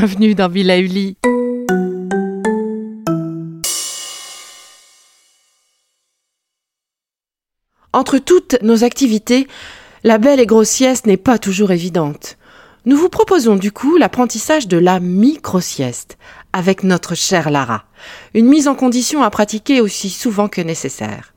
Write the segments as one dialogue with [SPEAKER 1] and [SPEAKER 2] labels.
[SPEAKER 1] Bienvenue dans Villa Uli. Entre toutes nos activités, la belle et grosse sieste n'est pas toujours évidente. Nous vous proposons du coup l'apprentissage de la micro-sieste avec notre chère Lara, une mise en condition à pratiquer aussi souvent que nécessaire.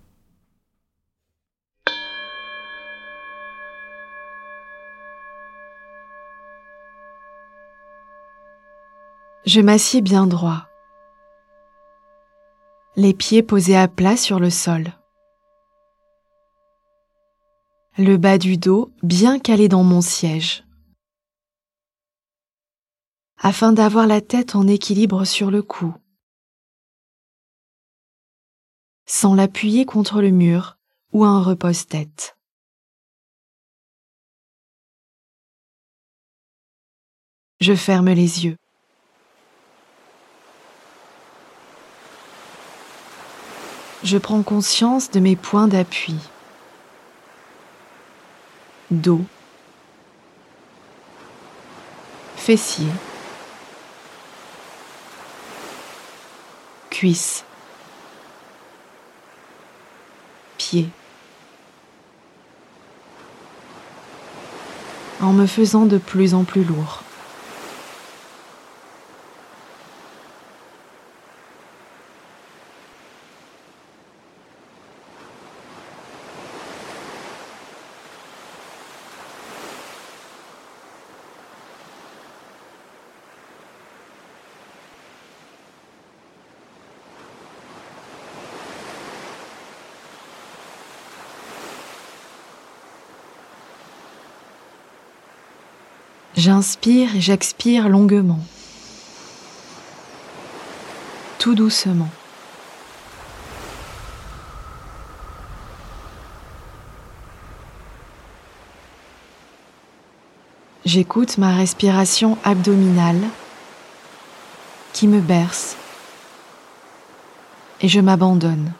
[SPEAKER 2] Je m'assieds bien droit, les pieds posés à plat sur le sol, le bas du dos bien calé dans mon siège, afin d'avoir la tête en équilibre sur le cou, sans l'appuyer contre le mur ou un repose-tête. Je ferme les yeux. je prends conscience de mes points d'appui. Dos, fessier, cuisse, pied. En me faisant de plus en plus lourd. J'inspire et j'expire longuement, tout doucement. J'écoute ma respiration abdominale qui me berce et je m'abandonne.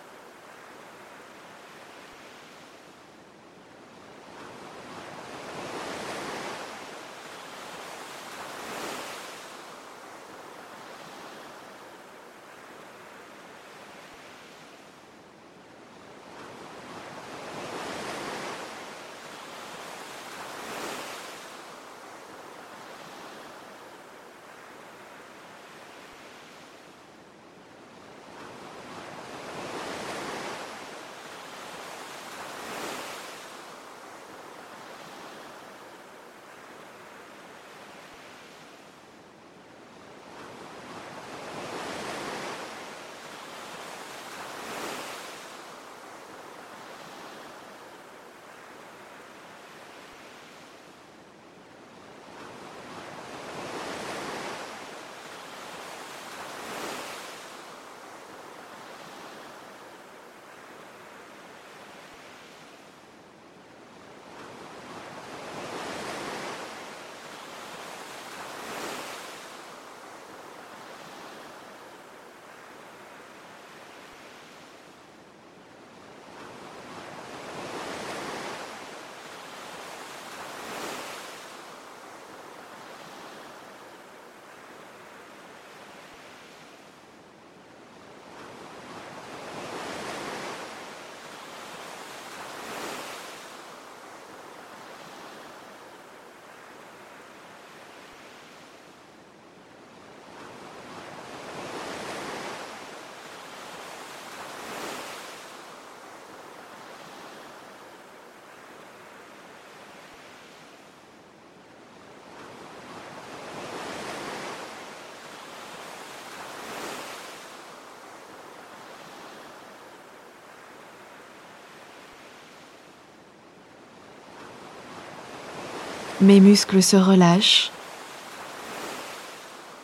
[SPEAKER 2] Mes muscles se relâchent.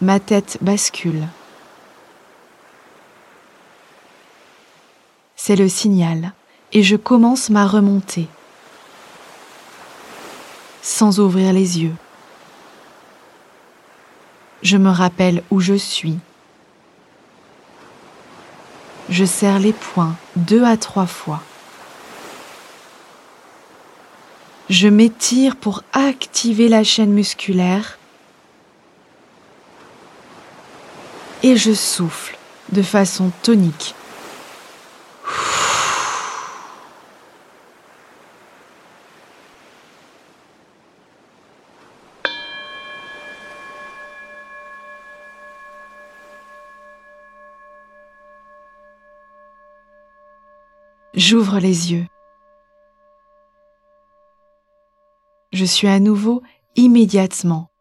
[SPEAKER 2] Ma tête bascule. C'est le signal et je commence ma remontée sans ouvrir les yeux. Je me rappelle où je suis. Je serre les poings deux à trois fois. Je m'étire pour activer la chaîne musculaire et je souffle de façon tonique. J'ouvre les yeux. Je suis à nouveau immédiatement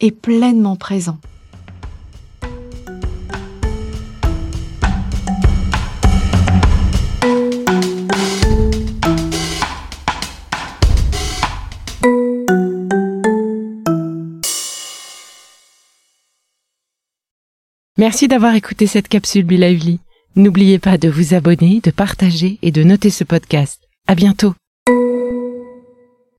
[SPEAKER 2] et pleinement présent.
[SPEAKER 1] Merci d'avoir écouté cette capsule Be Lively. N'oubliez pas de vous abonner, de partager et de noter ce podcast. À bientôt.